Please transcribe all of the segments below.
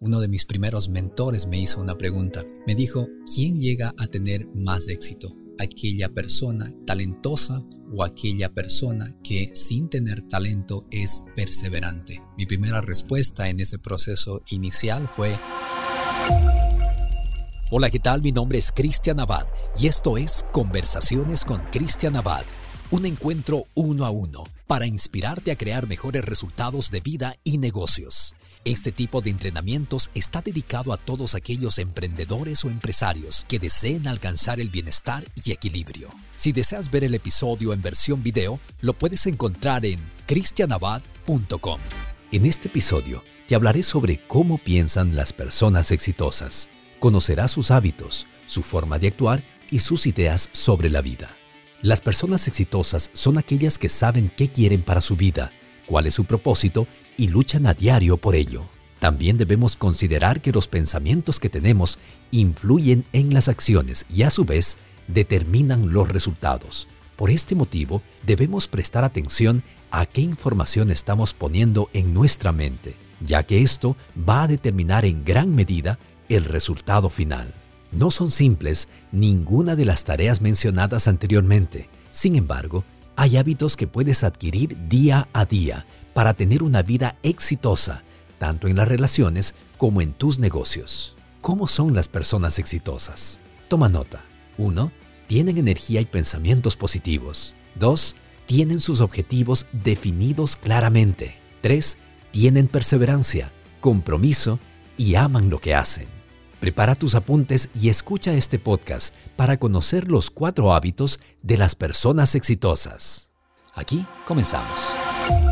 uno de mis primeros mentores me hizo una pregunta. Me dijo, ¿quién llega a tener más éxito? aquella persona talentosa o aquella persona que sin tener talento es perseverante. Mi primera respuesta en ese proceso inicial fue... Hola, ¿qué tal? Mi nombre es Cristian Abad y esto es Conversaciones con Cristian Abad, un encuentro uno a uno para inspirarte a crear mejores resultados de vida y negocios. Este tipo de entrenamientos está dedicado a todos aquellos emprendedores o empresarios que deseen alcanzar el bienestar y equilibrio. Si deseas ver el episodio en versión video, lo puedes encontrar en cristianabad.com. En este episodio te hablaré sobre cómo piensan las personas exitosas. Conocerás sus hábitos, su forma de actuar y sus ideas sobre la vida. Las personas exitosas son aquellas que saben qué quieren para su vida cuál es su propósito y luchan a diario por ello. También debemos considerar que los pensamientos que tenemos influyen en las acciones y a su vez determinan los resultados. Por este motivo, debemos prestar atención a qué información estamos poniendo en nuestra mente, ya que esto va a determinar en gran medida el resultado final. No son simples ninguna de las tareas mencionadas anteriormente. Sin embargo, hay hábitos que puedes adquirir día a día para tener una vida exitosa, tanto en las relaciones como en tus negocios. ¿Cómo son las personas exitosas? Toma nota. 1. Tienen energía y pensamientos positivos. 2. Tienen sus objetivos definidos claramente. 3. Tienen perseverancia, compromiso y aman lo que hacen. Prepara tus apuntes y escucha este podcast para conocer los cuatro hábitos de las personas exitosas. Aquí comenzamos.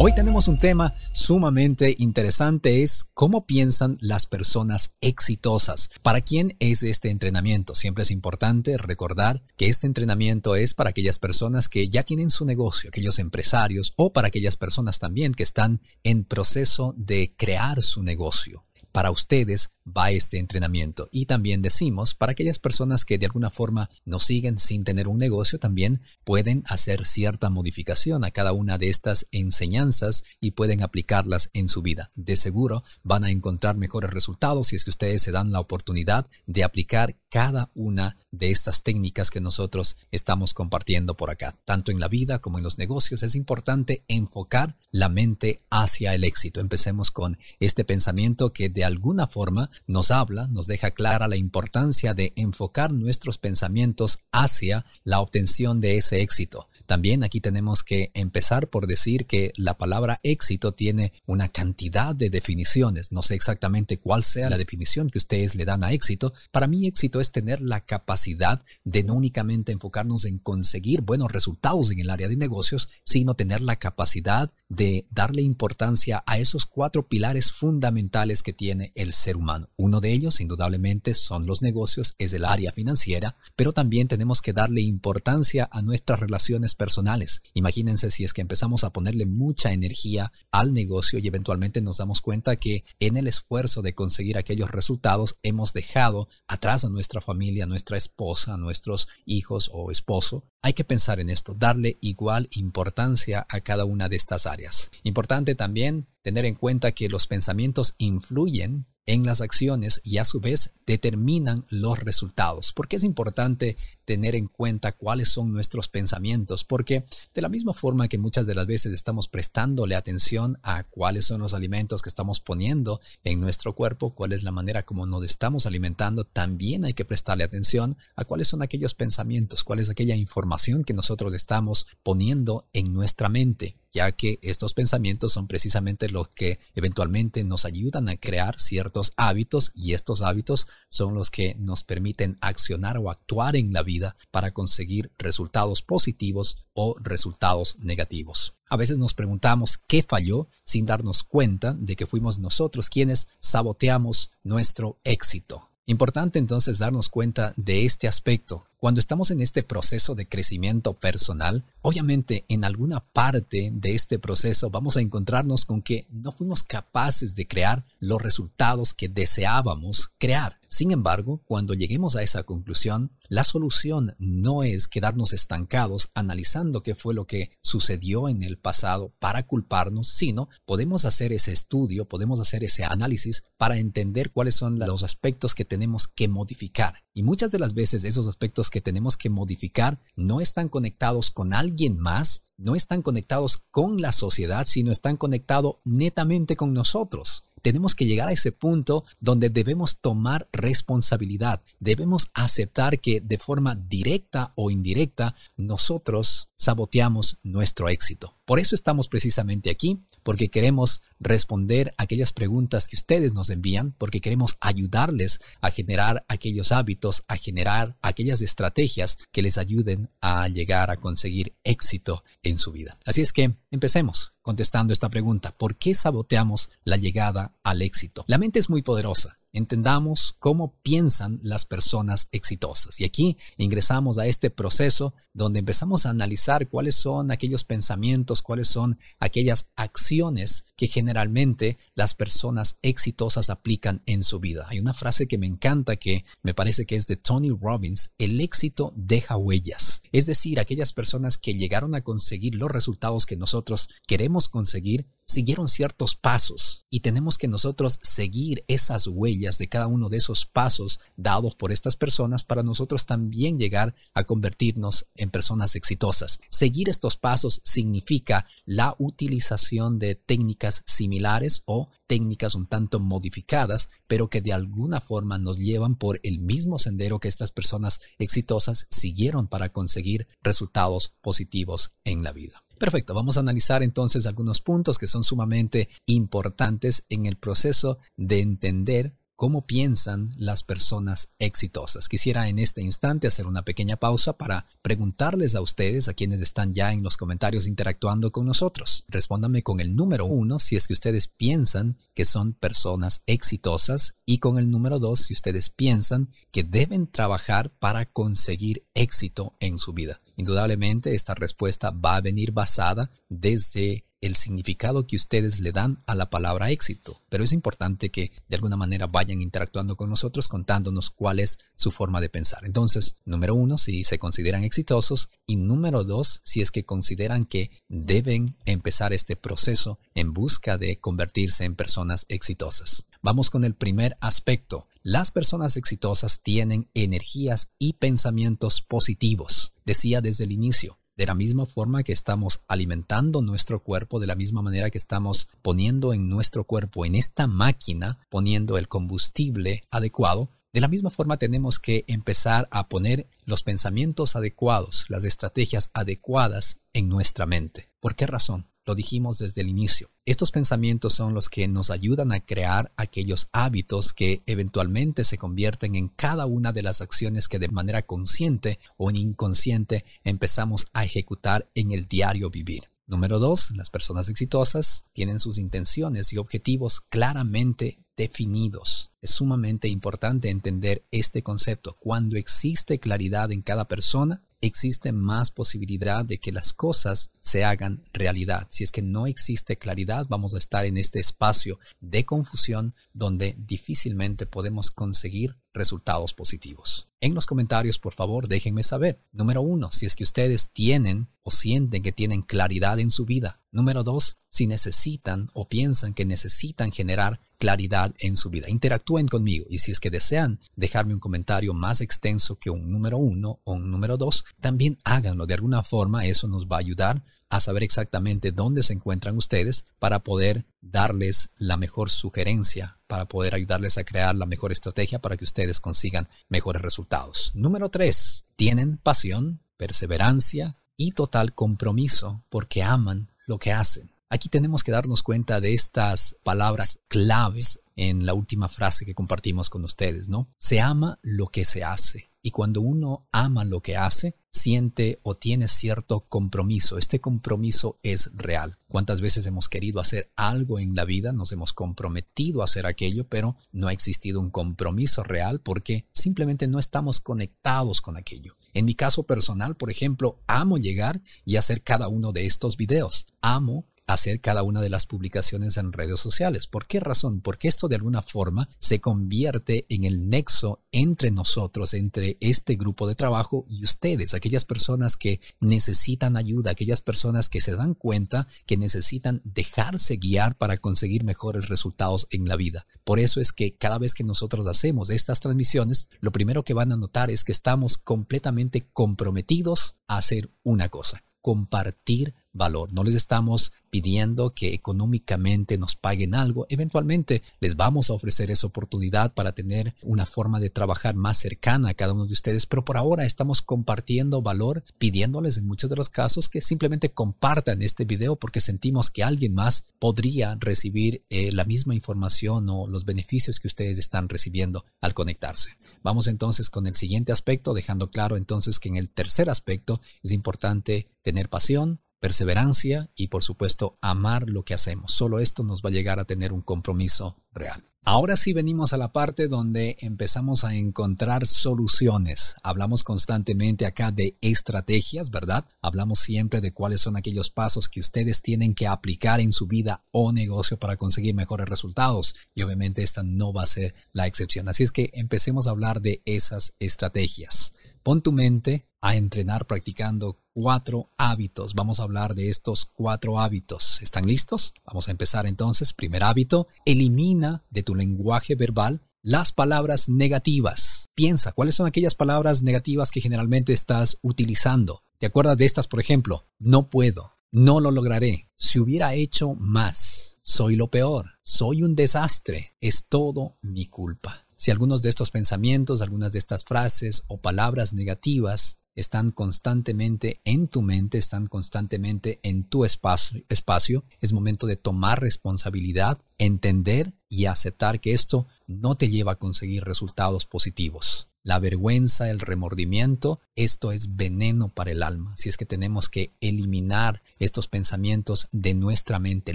Hoy tenemos un tema sumamente interesante, es cómo piensan las personas exitosas. ¿Para quién es este entrenamiento? Siempre es importante recordar que este entrenamiento es para aquellas personas que ya tienen su negocio, aquellos empresarios o para aquellas personas también que están en proceso de crear su negocio para ustedes va este entrenamiento. Y también decimos, para aquellas personas que de alguna forma nos siguen sin tener un negocio, también pueden hacer cierta modificación a cada una de estas enseñanzas y pueden aplicarlas en su vida. De seguro van a encontrar mejores resultados si es que ustedes se dan la oportunidad de aplicar cada una de estas técnicas que nosotros estamos compartiendo por acá. Tanto en la vida como en los negocios es importante enfocar la mente hacia el éxito. Empecemos con este pensamiento que de alguna forma nos habla, nos deja clara la importancia de enfocar nuestros pensamientos hacia la obtención de ese éxito. También aquí tenemos que empezar por decir que la palabra éxito tiene una cantidad de definiciones. No sé exactamente cuál sea la definición que ustedes le dan a éxito. Para mí éxito es tener la capacidad de no únicamente enfocarnos en conseguir buenos resultados en el área de negocios, sino tener la capacidad de darle importancia a esos cuatro pilares fundamentales que tiene el ser humano. Uno de ellos, indudablemente, son los negocios, es el área financiera, pero también tenemos que darle importancia a nuestras relaciones personales. Imagínense si es que empezamos a ponerle mucha energía al negocio y eventualmente nos damos cuenta que en el esfuerzo de conseguir aquellos resultados hemos dejado atrás a nuestra familia, a nuestra esposa, a nuestros hijos o esposo. Hay que pensar en esto, darle igual importancia a cada una de estas áreas. Importante también tener en cuenta que los pensamientos influyen en las acciones y a su vez determinan los resultados. ¿Por qué es importante tener en cuenta cuáles son nuestros pensamientos? Porque de la misma forma que muchas de las veces estamos prestándole atención a cuáles son los alimentos que estamos poniendo en nuestro cuerpo, cuál es la manera como nos estamos alimentando, también hay que prestarle atención a cuáles son aquellos pensamientos, cuál es aquella información que nosotros estamos poniendo en nuestra mente ya que estos pensamientos son precisamente los que eventualmente nos ayudan a crear ciertos hábitos y estos hábitos son los que nos permiten accionar o actuar en la vida para conseguir resultados positivos o resultados negativos. A veces nos preguntamos qué falló sin darnos cuenta de que fuimos nosotros quienes saboteamos nuestro éxito. Importante entonces darnos cuenta de este aspecto, Cuando estamos en este proceso de crecimiento personal, obviamente en alguna parte de este proceso vamos a encontrarnos con que no fuimos capaces de crear los resultados que deseábamos crear. Sin embargo, cuando lleguemos a esa conclusión, la solución no es quedarnos estancados analizando qué fue lo que sucedió en el pasado para culparnos, sino podemos hacer ese estudio, podemos hacer ese análisis para entender cuáles son los aspectos que tenemos que modificar. Y muchas de las veces esos aspectos que tenemos que modificar no están conectados con alguien más, no están conectados con la sociedad, sino están conectados netamente con nosotros. Tenemos que llegar a ese punto donde debemos tomar responsabilidad. Debemos aceptar que de forma directa o indirecta nosotros saboteamos nuestro éxito. Por eso estamos precisamente aquí, porque queremos responder aquellas preguntas que ustedes nos envían, porque queremos ayudarles a generar aquellos hábitos, a generar aquellas estrategias que les ayuden a llegar a conseguir éxito en su vida. Así es que empecemos contestando esta pregunta. ¿Por qué saboteamos la llegada al éxito? La mente es muy poderosa entendamos cómo piensan las personas exitosas. Y aquí ingresamos a este proceso donde empezamos a analizar cuáles son aquellos pensamientos, cuáles son aquellas acciones que generalmente las personas exitosas aplican en su vida. Hay una frase que me encanta que me parece que es de Tony Robbins, el éxito deja huellas. Es decir, aquellas personas que llegaron a conseguir los resultados que nosotros queremos conseguir siguieron ciertos pasos y tenemos que nosotros seguir esas huellas de cada uno de esos pasos dados por estas personas para nosotros también llegar a convertirnos en personas exitosas. Seguir estos pasos significa la utilización de técnicas similares o técnicas un tanto modificadas, pero que de alguna forma nos llevan por el mismo sendero que estas personas exitosas siguieron para conseguir resultados positivos en la vida. Perfecto, vamos a analizar entonces algunos puntos que son sumamente importantes en el proceso de entender cómo piensan las personas exitosas. Quisiera en este instante hacer una pequeña pausa para preguntarles a ustedes, a quienes están ya en los comentarios interactuando con nosotros. Respóndame con el número uno si es que ustedes piensan que son personas exitosas y con el número dos si ustedes piensan que deben trabajar para conseguir éxito en su vida. Indudablemente esta respuesta va a venir basada desde el significado que ustedes le dan a la palabra éxito, pero es importante que de alguna manera vayan interactuando con nosotros contándonos cuál es su forma de pensar. Entonces, número uno, si se consideran exitosos y número dos, si es que consideran que deben empezar este proceso en busca de convertirse en personas exitosas. Vamos con el primer aspecto. Las personas exitosas tienen energías y pensamientos positivos. Decía desde el inicio, de la misma forma que estamos alimentando nuestro cuerpo, de la misma manera que estamos poniendo en nuestro cuerpo, en esta máquina, poniendo el combustible adecuado, de la misma forma tenemos que empezar a poner los pensamientos adecuados, las estrategias adecuadas en nuestra mente. ¿Por qué razón? Lo dijimos desde el inicio. Estos pensamientos son los que nos ayudan a crear aquellos hábitos que eventualmente se convierten en cada una de las acciones que de manera consciente o inconsciente empezamos a ejecutar en el diario vivir. Número dos, las personas exitosas tienen sus intenciones y objetivos claramente definidos. Es sumamente importante entender este concepto. Cuando existe claridad en cada persona, existe más posibilidad de que las cosas se hagan realidad. Si es que no existe claridad, vamos a estar en este espacio de confusión donde difícilmente podemos conseguir resultados positivos. En los comentarios, por favor, déjenme saber. Número uno, si es que ustedes tienen o sienten que tienen claridad en su vida. Número dos, si necesitan o piensan que necesitan generar claridad en su vida. Interactúen conmigo y si es que desean dejarme un comentario más extenso que un número uno o un número dos, también háganlo. De alguna forma eso nos va a ayudar a saber exactamente dónde se encuentran ustedes para poder darles la mejor sugerencia, para poder ayudarles a crear la mejor estrategia para que ustedes consigan mejores resultados. Número tres, tienen pasión, perseverancia y total compromiso porque aman lo que hacen. Aquí tenemos que darnos cuenta de estas palabras claves en la última frase que compartimos con ustedes, ¿no? Se ama lo que se hace. Y cuando uno ama lo que hace, siente o tiene cierto compromiso. Este compromiso es real. ¿Cuántas veces hemos querido hacer algo en la vida? Nos hemos comprometido a hacer aquello, pero no ha existido un compromiso real porque simplemente no estamos conectados con aquello. En mi caso personal, por ejemplo, amo llegar y hacer cada uno de estos videos. Amo hacer cada una de las publicaciones en redes sociales. ¿Por qué razón? Porque esto de alguna forma se convierte en el nexo entre nosotros, entre este grupo de trabajo y ustedes, aquellas personas que necesitan ayuda, aquellas personas que se dan cuenta que necesitan dejarse guiar para conseguir mejores resultados en la vida. Por eso es que cada vez que nosotros hacemos estas transmisiones, lo primero que van a notar es que estamos completamente comprometidos a hacer una cosa, compartir valor. No les estamos pidiendo que económicamente nos paguen algo. Eventualmente les vamos a ofrecer esa oportunidad para tener una forma de trabajar más cercana a cada uno de ustedes, pero por ahora estamos compartiendo valor, pidiéndoles en muchos de los casos que simplemente compartan este video porque sentimos que alguien más podría recibir eh, la misma información o los beneficios que ustedes están recibiendo al conectarse. Vamos entonces con el siguiente aspecto, dejando claro entonces que en el tercer aspecto es importante tener pasión, perseverancia y por supuesto amar lo que hacemos. Solo esto nos va a llegar a tener un compromiso real. Ahora sí venimos a la parte donde empezamos a encontrar soluciones. Hablamos constantemente acá de estrategias, ¿verdad? Hablamos siempre de cuáles son aquellos pasos que ustedes tienen que aplicar en su vida o negocio para conseguir mejores resultados. Y obviamente esta no va a ser la excepción. Así es que empecemos a hablar de esas estrategias. Pon tu mente a entrenar practicando cuatro hábitos. Vamos a hablar de estos cuatro hábitos. ¿Están listos? Vamos a empezar entonces. Primer hábito, elimina de tu lenguaje verbal las palabras negativas. Piensa, ¿cuáles son aquellas palabras negativas que generalmente estás utilizando? ¿Te acuerdas de estas, por ejemplo? No puedo, no lo lograré, si hubiera hecho más, soy lo peor, soy un desastre, es todo mi culpa. Si algunos de estos pensamientos, algunas de estas frases o palabras negativas están constantemente en tu mente, están constantemente en tu espacio, es momento de tomar responsabilidad, entender y aceptar que esto no te lleva a conseguir resultados positivos la vergüenza, el remordimiento, esto es veneno para el alma. Si es que tenemos que eliminar estos pensamientos de nuestra mente,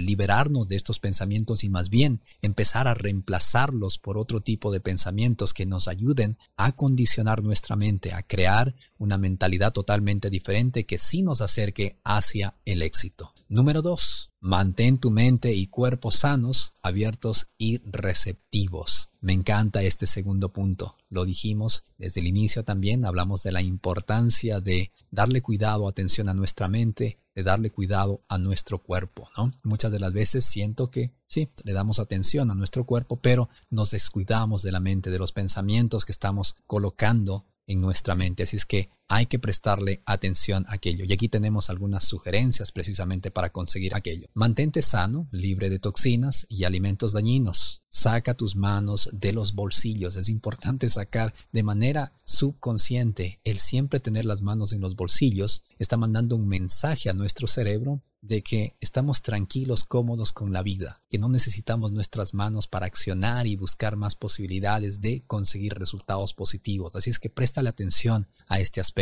liberarnos de estos pensamientos y más bien empezar a reemplazarlos por otro tipo de pensamientos que nos ayuden a condicionar nuestra mente, a crear una mentalidad totalmente diferente que sí nos acerque hacia el éxito. Número dos, Mantén tu mente y cuerpo sanos, abiertos y receptivos. Me encanta este segundo punto. Lo dijimos desde el inicio también, hablamos de la importancia de darle cuidado, atención a nuestra mente, de darle cuidado a nuestro cuerpo, ¿no? Muchas de las veces siento que sí, le damos atención a nuestro cuerpo, pero nos descuidamos de la mente, de los pensamientos que estamos colocando en nuestra mente. Así es que hay que prestarle atención a aquello. Y aquí tenemos algunas sugerencias precisamente para conseguir aquello. Mantente sano, libre de toxinas y alimentos dañinos. Saca tus manos de los bolsillos. Es importante sacar de manera subconsciente. El siempre tener las manos en los bolsillos está mandando un mensaje a nuestro cerebro de que estamos tranquilos, cómodos con la vida, que no necesitamos nuestras manos para accionar y buscar más posibilidades de conseguir resultados positivos. Así es que préstale atención a este aspecto.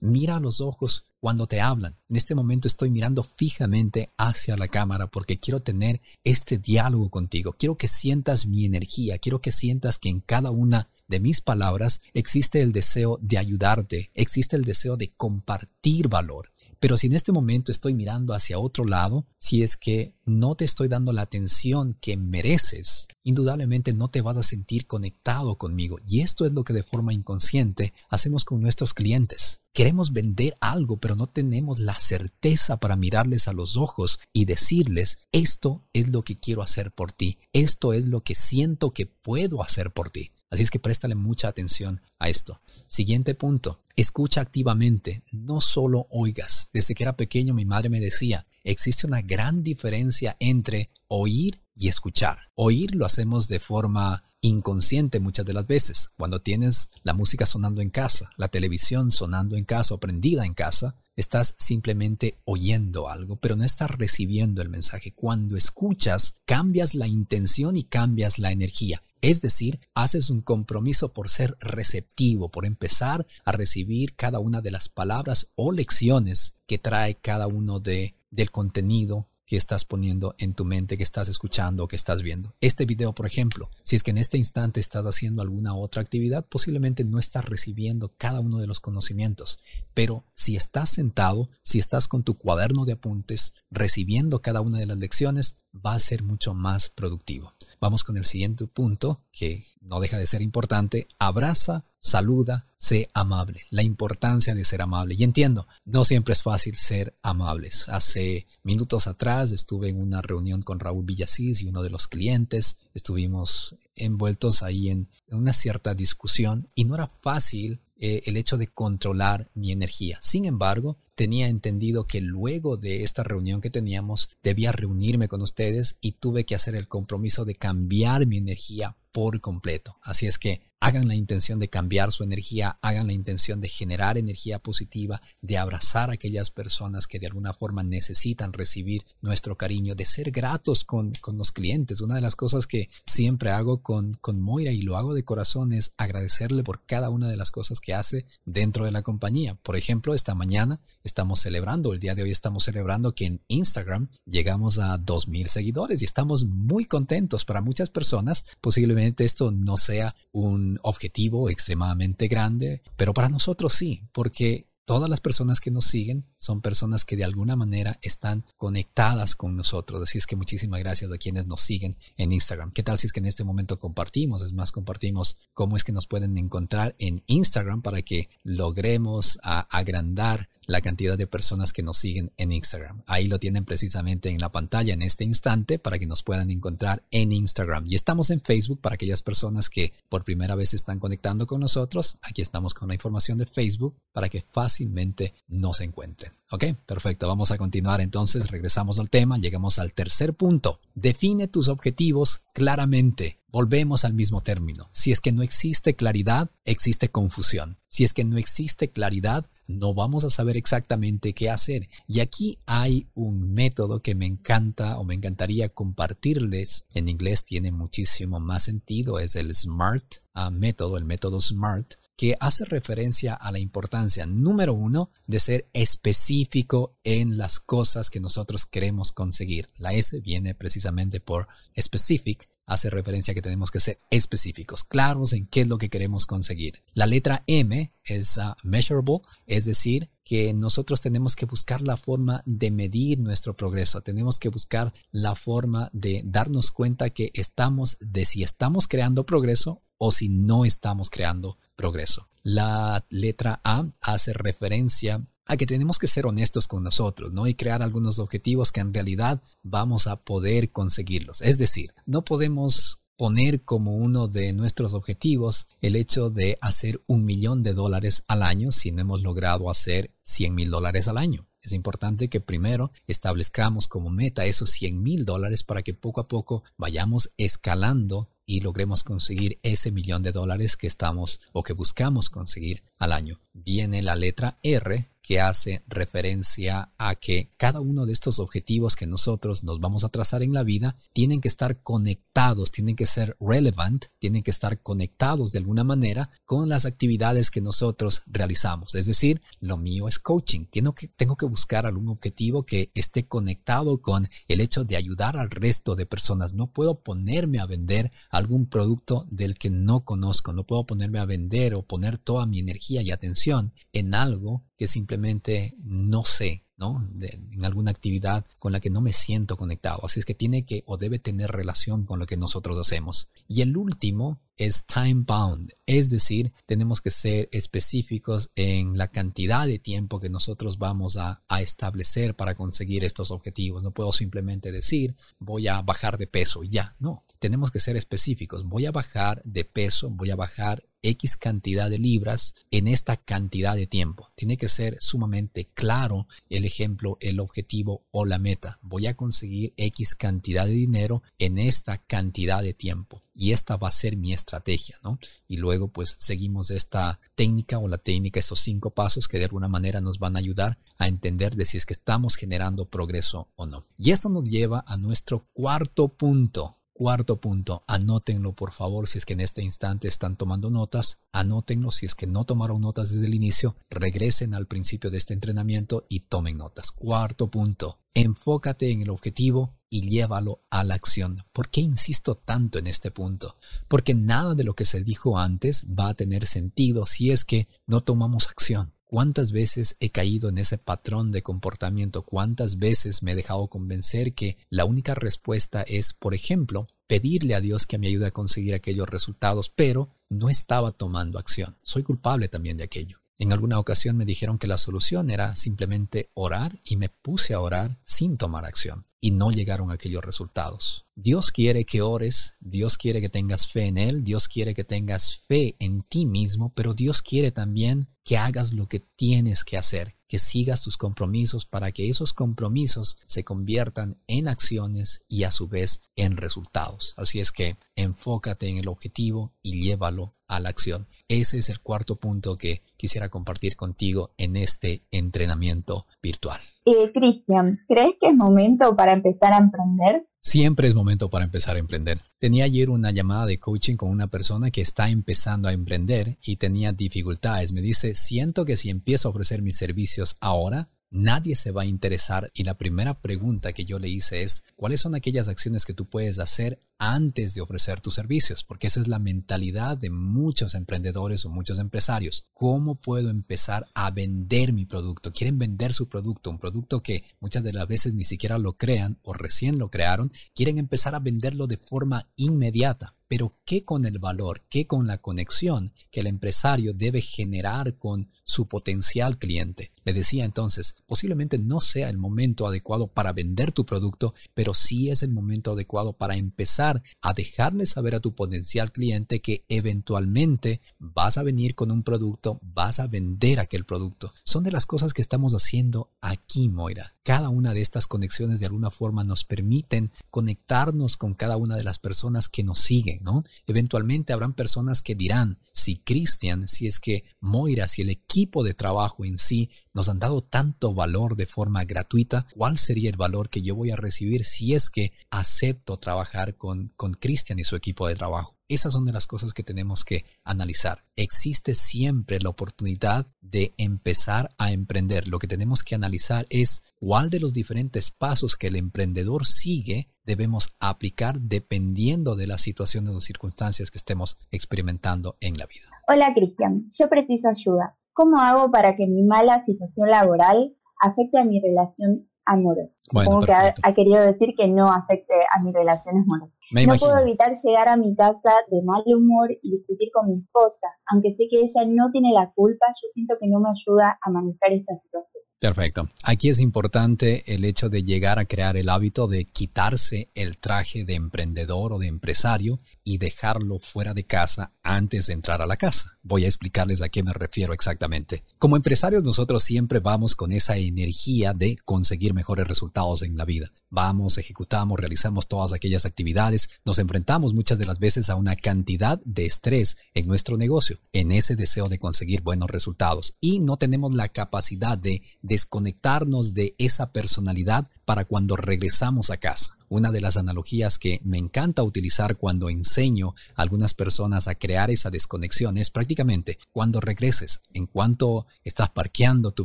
Mira a los ojos cuando te hablan. En este momento estoy mirando fijamente hacia la cámara porque quiero tener este diálogo contigo. Quiero que sientas mi energía, quiero que sientas que en cada una de mis palabras existe el deseo de ayudarte, existe el deseo de compartir valor. Pero si en este momento estoy mirando hacia otro lado, si es que no te estoy dando la atención que mereces, indudablemente no te vas a sentir conectado conmigo. Y esto es lo que de forma inconsciente hacemos con nuestros clientes. Queremos vender algo, pero no tenemos la certeza para mirarles a los ojos y decirles, esto es lo que quiero hacer por ti, esto es lo que siento que puedo hacer por ti. Así es que préstale mucha atención a esto. Siguiente punto. Escucha activamente, no solo oigas. Desde que era pequeño mi madre me decía, existe una gran diferencia entre oír y escuchar. Oír lo hacemos de forma inconsciente muchas de las veces. Cuando tienes la música sonando en casa, la televisión sonando en casa o prendida en casa, estás simplemente oyendo algo, pero no estás recibiendo el mensaje. Cuando escuchas, cambias la intención y cambias la energía Es decir, haces un compromiso por ser receptivo, por empezar a recibir cada una de las palabras o lecciones que trae cada uno de del contenido que estás poniendo en tu mente, que estás escuchando o que estás viendo. Este video, por ejemplo, si es que en este instante estás haciendo alguna otra actividad, posiblemente no estás recibiendo cada uno de los conocimientos, pero si estás sentado, si estás con tu cuaderno de apuntes, recibiendo cada una de las lecciones, va a ser mucho más productivo. Vamos con el siguiente punto, que no deja de ser importante. Abraza, saluda, sé amable. La importancia de ser amable. Y entiendo, no siempre es fácil ser amables. Hace minutos atrás estuve en una reunión con Raúl Villasís y uno de los clientes. Estuvimos envueltos ahí en una cierta discusión y no era fácil eh, el hecho de controlar mi energía. Sin embargo, tenía entendido que luego de esta reunión que teníamos, debía reunirme con ustedes y tuve que hacer el compromiso de cambiar mi energía por completo. Así es que hagan la intención de cambiar su energía, hagan la intención de generar energía positiva, de abrazar a aquellas personas que de alguna forma necesitan recibir nuestro cariño, de ser gratos con, con los clientes. Una de las cosas que siempre hago con, con Moira y lo hago de corazón es agradecerle por cada una de las cosas que hace dentro de la compañía. Por ejemplo, esta mañana estamos celebrando, el día de hoy estamos celebrando que en Instagram llegamos a 2.000 seguidores y estamos muy contentos. Para muchas personas posiblemente esto no sea un objetivo extremadamente grande, pero para nosotros sí, porque todas las personas que nos siguen son personas que de alguna manera están conectadas con nosotros. Así es que muchísimas gracias a quienes nos siguen en Instagram. ¿Qué tal si es que en este momento compartimos? Es más, compartimos cómo es que nos pueden encontrar en Instagram para que logremos agrandar la cantidad de personas que nos siguen en Instagram. Ahí lo tienen precisamente en la pantalla en este instante para que nos puedan encontrar en Instagram. Y estamos en Facebook para aquellas personas que por primera vez están conectando con nosotros. Aquí estamos con la información de Facebook para que fácilmente fácilmente no se encuentren. Ok, perfecto. Vamos a continuar entonces. Regresamos al tema. Llegamos al tercer punto. Define tus objetivos claramente. Volvemos al mismo término. Si es que no existe claridad, existe confusión. Si es que no existe claridad, no vamos a saber exactamente qué hacer. Y aquí hay un método que me encanta o me encantaría compartirles. En inglés tiene muchísimo más sentido. Es el SMART ah, método, el método SMART que hace referencia a la importancia, número uno, de ser específico en las cosas que nosotros queremos conseguir. La S viene precisamente por specific, hace referencia a que tenemos que ser específicos, claros en qué es lo que queremos conseguir. La letra M es uh, measurable, es decir, que nosotros tenemos que buscar la forma de medir nuestro progreso, tenemos que buscar la forma de darnos cuenta que estamos, de si estamos creando progreso o si no estamos creando progreso. La letra A hace referencia a que tenemos que ser honestos con nosotros, ¿no? Y crear algunos objetivos que en realidad vamos a poder conseguirlos. Es decir, no podemos poner como uno de nuestros objetivos el hecho de hacer un millón de dólares al año si no hemos logrado hacer 100 mil dólares al año. Es importante que primero establezcamos como meta esos 100 mil dólares para que poco a poco vayamos escalando y logremos conseguir ese millón de dólares que estamos o que buscamos conseguir al año. Viene la letra R que hace referencia a que cada uno de estos objetivos que nosotros nos vamos a trazar en la vida tienen que estar conectados, tienen que ser relevant, tienen que estar conectados de alguna manera con las actividades que nosotros realizamos. Es decir, lo mío es coaching. Tengo que, tengo que buscar algún objetivo que esté conectado con el hecho de ayudar al resto de personas. No puedo ponerme a vender algún producto del que no conozco. No puedo ponerme a vender o poner toda mi energía y atención en algo que simplemente no sé, ¿no? en alguna actividad con la que no me siento conectado. Así es que tiene que o debe tener relación con lo que nosotros hacemos. Y el último es time bound, es decir, tenemos que ser específicos en la cantidad de tiempo que nosotros vamos a, establecer para conseguir estos objetivos. No puedo simplemente decir voy a bajar de peso ya, no, tenemos que ser específicos. Voy a bajar de peso, voy a bajar X cantidad de libras en esta cantidad de tiempo. Tiene que ser sumamente claro el ejemplo, el objetivo o la meta. Voy a conseguir X cantidad de dinero en esta cantidad de tiempo y esta va a ser mi estrategia, ¿no? Y luego pues seguimos esta técnica o la técnica, estos cinco pasos que de alguna manera nos van a ayudar a entender de si es que estamos generando progreso o no. Y esto nos lleva a nuestro cuarto punto. Cuarto punto, anótenlo por favor si es que en este instante están tomando notas, anótenlo si es que no tomaron notas desde el inicio, regresen al principio de este entrenamiento y tomen notas. Cuarto punto, enfócate en el objetivo y llévalo a la acción. ¿Por qué insisto tanto en este punto? Porque nada de lo que se dijo antes va a tener sentido si es que no tomamos acción. ¿Cuántas veces he caído en ese patrón de comportamiento? ¿Cuántas veces me he dejado convencer que la única respuesta es, por ejemplo, pedirle a Dios que me ayude a conseguir aquellos resultados, pero no estaba tomando acción? Soy culpable también de aquello. En alguna ocasión me dijeron que la solución era simplemente orar y me puse a orar sin tomar acción y no llegaron aquellos resultados. Dios quiere que ores, Dios quiere que tengas fe en Él, Dios quiere que tengas fe en ti mismo, pero Dios quiere también que hagas lo que tienes que hacer, que sigas tus compromisos para que esos compromisos se conviertan en acciones y a su vez en resultados. Así es que enfócate en el objetivo y llévalo a la acción. Ese es el cuarto punto que quisiera compartir contigo en este entrenamiento virtual. Eh, Cristian, ¿crees que es momento para empezar a emprender? Siempre es momento para empezar a emprender. Tenía ayer una llamada de coaching con una persona que está empezando a emprender y tenía dificultades. Me dice, siento que si empiezo a ofrecer mis servicios ahora, nadie se va a interesar y la primera pregunta que yo le hice es, ¿cuáles son aquellas acciones que tú puedes hacer antes de ofrecer tus servicios? Porque esa es la mentalidad de muchos emprendedores o muchos empresarios. ¿Cómo puedo empezar a vender mi producto? Quieren vender su producto, un producto que muchas de las veces ni siquiera lo crean o recién lo crearon, quieren empezar a venderlo de forma inmediata. Pero ¿qué con el valor? ¿Qué con la conexión que el empresario debe generar con su potencial cliente? Le decía entonces, posiblemente no sea el momento adecuado para vender tu producto, pero sí es el momento adecuado para empezar a dejarle saber a tu potencial cliente que eventualmente vas a venir con un producto, vas a vender aquel producto. Son de las cosas que estamos haciendo aquí, Moira. Cada una de estas conexiones de alguna forma nos permiten conectarnos con cada una de las personas que nos siguen ¿no? Eventualmente habrán personas que dirán, si Cristian, si es que Moira, si el equipo de trabajo en sí nos han dado tanto valor de forma gratuita, ¿cuál sería el valor que yo voy a recibir si es que acepto trabajar con, Cristian y su equipo de trabajo? Esas son de las cosas que tenemos que analizar. Existe siempre la oportunidad de empezar a emprender. Lo que tenemos que analizar es cuál de los diferentes pasos que el emprendedor sigue debemos aplicar dependiendo de la situación o circunstancias que estemos experimentando en la vida. Hola Cristian, yo preciso ayuda. ¿Cómo hago para que mi mala situación laboral afecte a mi relación amorosa? Supongo que ha, querido decir que no afecte a mi relación amorosa. no puedo evitar llegar a mi casa de mal humor y discutir con mi esposa. Aunque sé que ella no tiene la culpa, yo siento que no me ayuda a manejar esta situación. Perfecto. Aquí es importante el hecho de llegar a crear el hábito de quitarse el traje de emprendedor o de empresario y dejarlo fuera de casa antes de entrar a la casa. Voy a explicarles a qué me refiero exactamente. Como empresarios nosotros siempre vamos con esa energía de conseguir mejores resultados en la vida. Vamos, ejecutamos, realizamos todas aquellas actividades, nos enfrentamos muchas de las veces a una cantidad de estrés en nuestro negocio, en ese deseo de conseguir buenos resultados y no tenemos la capacidad de desconectarnos de esa personalidad para cuando regresamos a casa. Una de las analogías que me encanta utilizar cuando enseño a algunas personas a crear esa desconexión es prácticamente cuando regreses, en cuanto estás parqueando tu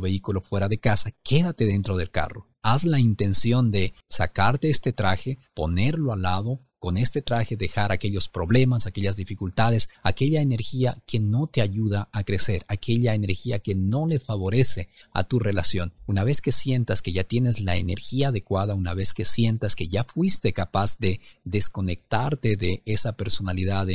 vehículo fuera de casa, quédate dentro del carro. Haz la intención de sacarte este traje, ponerlo al lado, con este traje dejar aquellos problemas, aquellas dificultades, aquella energía que no te ayuda a crecer, aquella energía que no le favorece a tu relación. Una vez que sientas que ya tienes la energía adecuada, una vez que sientas que ya fuiste capaz de desconectarte de esa personalidad de,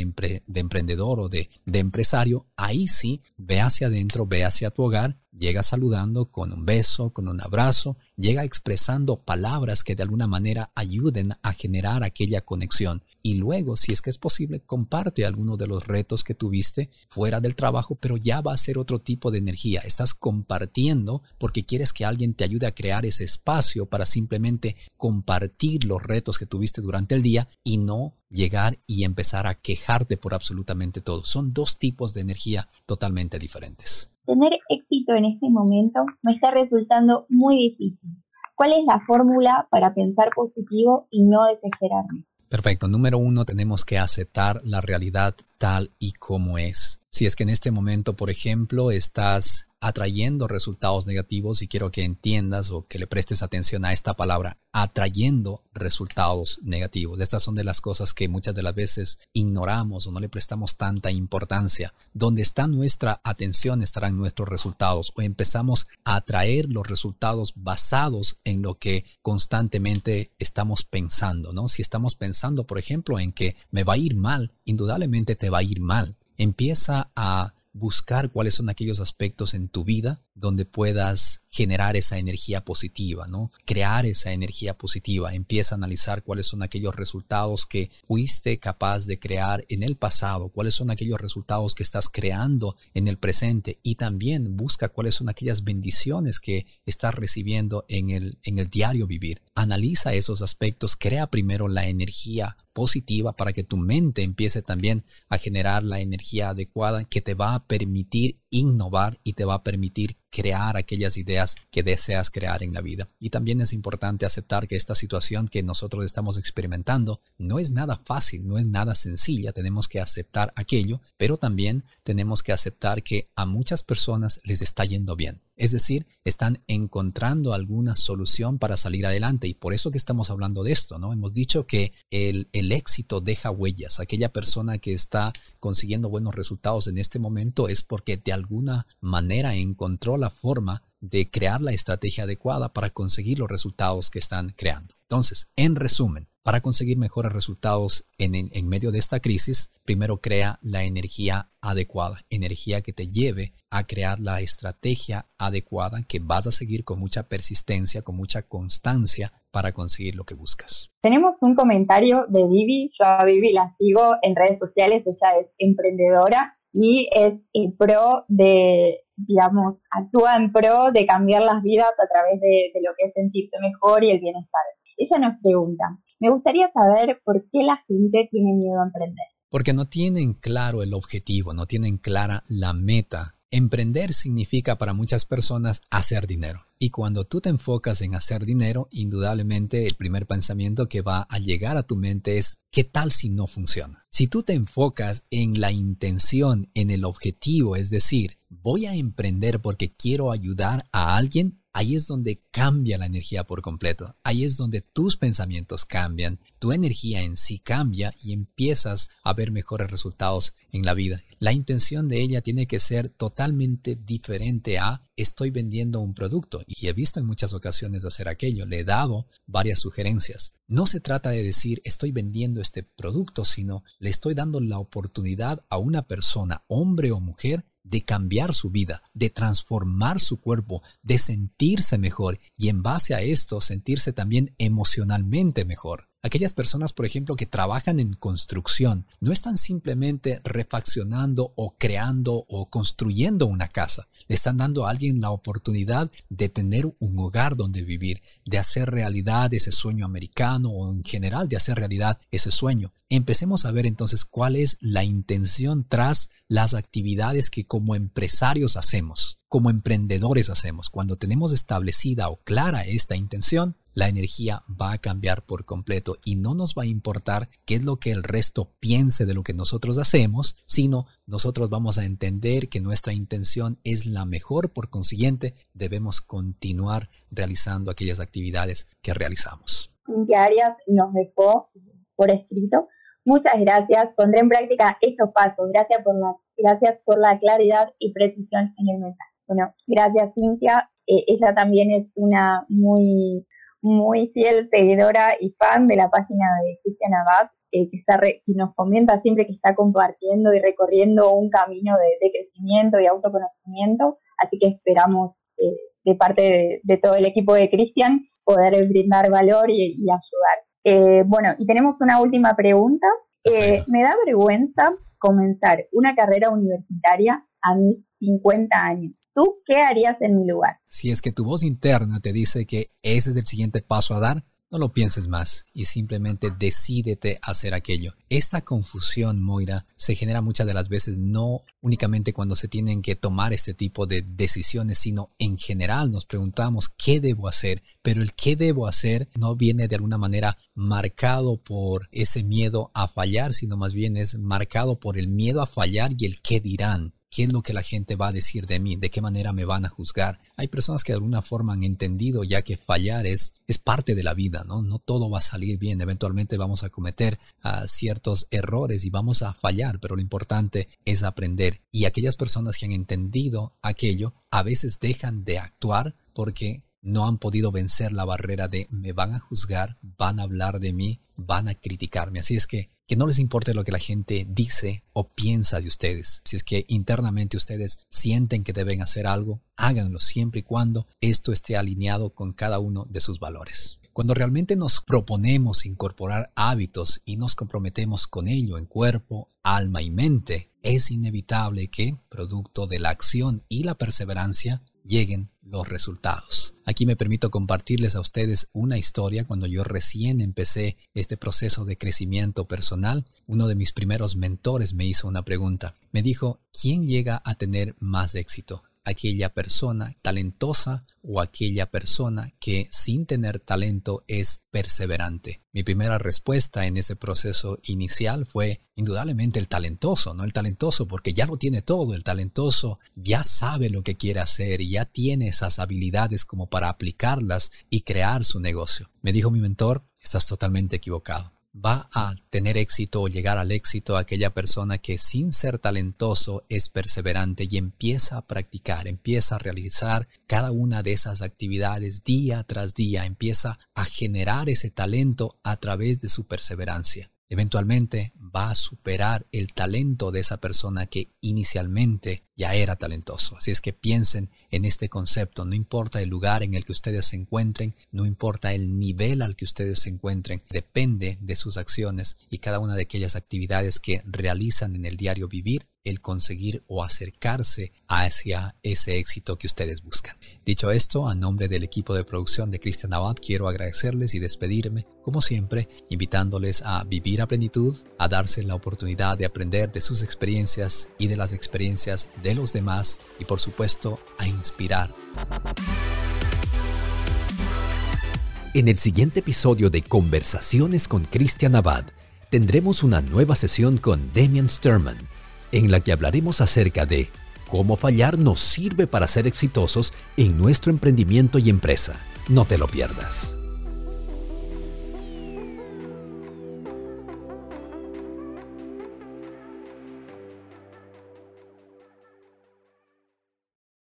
emprendedor o de, empresario, ahí sí, ve hacia adentro, ve hacia tu hogar llega saludando con un beso, con un abrazo, llega expresando palabras que de alguna manera ayuden a generar aquella conexión. Y luego, si es que es posible, comparte algunos de los retos que tuviste fuera del trabajo, pero ya va a ser otro tipo de energía. Estás compartiendo porque quieres que alguien te ayude a crear ese espacio para simplemente compartir los retos que tuviste durante el día y no llegar y empezar a quejarte por absolutamente todo. Son dos tipos de energía totalmente diferentes. Tener éxito en este momento me está resultando muy difícil. ¿Cuál es la fórmula para pensar positivo y no desesperarme? Perfecto. Número uno, tenemos que aceptar la realidad tal y como es. Si es que en este momento, por ejemplo, estás atrayendo resultados negativos y quiero que entiendas o que le prestes atención a esta palabra, atrayendo resultados negativos. Estas son de las cosas que muchas de las veces ignoramos o no le prestamos tanta importancia. Donde está nuestra atención estarán nuestros resultados o empezamos a atraer los resultados basados en lo que constantemente estamos pensando, ¿no? Si estamos pensando, por ejemplo, en que me va a ir mal, indudablemente te va a ir mal. Empieza a buscar cuáles son aquellos aspectos en tu vida donde puedas generar esa energía positiva, ¿no? Crear esa energía positiva. Empieza a analizar cuáles son aquellos resultados que fuiste capaz de crear en el pasado, cuáles son aquellos resultados que estás creando en el presente y también busca cuáles son aquellas bendiciones que estás recibiendo en el, en el diario vivir. Analiza esos aspectos, crea primero la energía positiva para que tu mente empiece también a generar la energía adecuada que te va a permitir innovar y te va a permitir crear aquellas ideas que deseas crear en la vida. Y también es importante aceptar que esta situación que nosotros estamos experimentando no es nada fácil, no es nada sencilla. Tenemos que aceptar aquello, pero también tenemos que aceptar que a muchas personas les está yendo bien. Es decir, están encontrando alguna solución para salir adelante y por eso que estamos hablando de esto, ¿no? Hemos dicho que el, el éxito deja huellas. Aquella persona que está consiguiendo buenos resultados en este momento es porque de alguna manera encontró la forma de crear la estrategia adecuada para conseguir los resultados que están creando. Entonces, en resumen, para conseguir mejores resultados en, en, medio de esta crisis, primero crea la energía adecuada, energía que te lleve a crear la estrategia adecuada que vas a seguir con mucha persistencia, con mucha constancia para conseguir lo que buscas. Tenemos un comentario de Vivi, yo a Vivi la sigo en redes sociales, ella es emprendedora y es pro de, digamos, actúa en pro de cambiar las vidas a través de, de lo que es sentirse mejor y el bienestar. Ella nos pregunta, me gustaría saber por qué la gente tiene miedo a emprender. Porque no tienen claro el objetivo, no tienen clara la meta Emprender significa para muchas personas hacer dinero. Y cuando tú te enfocas en hacer dinero, indudablemente el primer pensamiento que va a llegar a tu mente es, ¿qué tal si no funciona? Si tú te enfocas en la intención, en el objetivo, es decir, voy a emprender porque quiero ayudar a alguien, ahí es donde cambia la energía por completo. Ahí es donde tus pensamientos cambian, tu energía en sí cambia y empiezas a ver mejores resultados en la vida. La intención de ella tiene que ser totalmente diferente a estoy vendiendo un producto y he visto en muchas ocasiones hacer aquello, le he dado varias sugerencias. No se trata de decir estoy vendiendo este producto, sino le estoy dando la oportunidad a una persona, hombre o mujer, de cambiar su vida, de transformar su cuerpo, de sentirse mejor y en base a esto sentirse también emocionalmente mejor. Aquellas personas, por ejemplo, que trabajan en construcción, no están simplemente refaccionando o creando o construyendo una casa. Le están dando a alguien la oportunidad de tener un hogar donde vivir, de hacer realidad ese sueño americano o en general de hacer realidad ese sueño. Empecemos a ver entonces cuál es la intención tras las actividades que como empresarios hacemos, como emprendedores hacemos. Cuando tenemos establecida o clara esta intención, la energía va a cambiar por completo y no nos va a importar qué es lo que el resto piense de lo que nosotros hacemos, sino nosotros vamos a entender que nuestra intención es la mejor, por consiguiente debemos continuar realizando aquellas actividades que realizamos. Cintia Arias nos dejó por escrito. Muchas gracias. Pondré en práctica estos pasos. Gracias por la, gracias por la claridad y precisión en el mensaje. Bueno, gracias Cintia. Eh, ella también es una muy muy fiel seguidora y fan de la página de Cristian Abad, eh, que, está nos comenta siempre que está compartiendo y recorriendo un camino de, crecimiento y autoconocimiento. Así que esperamos eh, de parte de, todo el equipo de Cristian poder brindar valor y, ayudar. Eh, bueno, y tenemos una última pregunta. me da vergüenza comenzar una carrera universitaria a mis 50 años. ¿Tú qué harías en mi lugar? Si es que tu voz interna te dice que ese es el siguiente paso a dar, no lo pienses más y simplemente decídete hacer aquello. Esta confusión, Moira, se genera muchas de las veces no únicamente cuando se tienen que tomar este tipo de decisiones, sino en general nos preguntamos qué debo hacer, pero el qué debo hacer no viene de alguna manera marcado por ese miedo a fallar, sino más bien es marcado por el miedo a fallar y el qué dirán. ¿Qué es lo que la gente va a decir de mí? ¿De qué manera me van a juzgar? Hay personas que de alguna forma han entendido ya que fallar es, es parte de la vida, ¿no? No todo va a salir bien. Eventualmente vamos a cometer ah, ciertos errores y vamos a fallar, pero lo importante es aprender. Y aquellas personas que han entendido aquello a veces dejan de actuar porque no han podido vencer la barrera de me van a juzgar, van a hablar de mí, van a criticarme. Así es que que no les importe lo que la gente dice o piensa de ustedes. Si es que internamente ustedes sienten que deben hacer algo, háganlo siempre y cuando esto esté alineado con cada uno de sus valores. Cuando realmente nos proponemos incorporar hábitos y nos comprometemos con ello en cuerpo, alma y mente, es inevitable que, producto de la acción y la perseverancia, lleguen los resultados. Aquí me permito compartirles a ustedes una historia cuando yo recién empecé este proceso de crecimiento personal. Uno de mis primeros mentores me hizo una pregunta. Me dijo, ¿quién llega a tener más éxito? Aquella persona talentosa o aquella persona que sin tener talento es perseverante. Mi primera respuesta en ese proceso inicial fue indudablemente el talentoso, no el talentoso porque ya lo tiene todo, el talentoso ya sabe lo que quiere hacer y ya tiene esas habilidades como para aplicarlas y crear su negocio. Me dijo mi mentor, estás totalmente equivocado va a tener éxito o llegar al éxito aquella persona que sin ser talentoso es perseverante y empieza a practicar, empieza a realizar cada una de esas actividades día tras día, empieza a generar ese talento a través de su perseverancia. Eventualmente va a superar el talento de esa persona que inicialmente ya era talentoso. Así es que piensen en este concepto, no importa el lugar en el que ustedes se encuentren, no importa el nivel al que ustedes se encuentren, depende de sus acciones y cada una de aquellas actividades que realizan en el diario vivir el conseguir o acercarse hacia ese éxito que ustedes buscan. Dicho esto, a nombre del equipo de producción de Cristian Abad, quiero agradecerles y despedirme, como siempre, invitándoles a vivir a plenitud, a la oportunidad de aprender de sus experiencias y de las experiencias de los demás y por supuesto a inspirar. En el siguiente episodio de Conversaciones con Cristian Abad, tendremos una nueva sesión con Demian Sturman en la que hablaremos acerca de cómo fallar nos sirve para ser exitosos en nuestro emprendimiento y empresa. No te lo pierdas.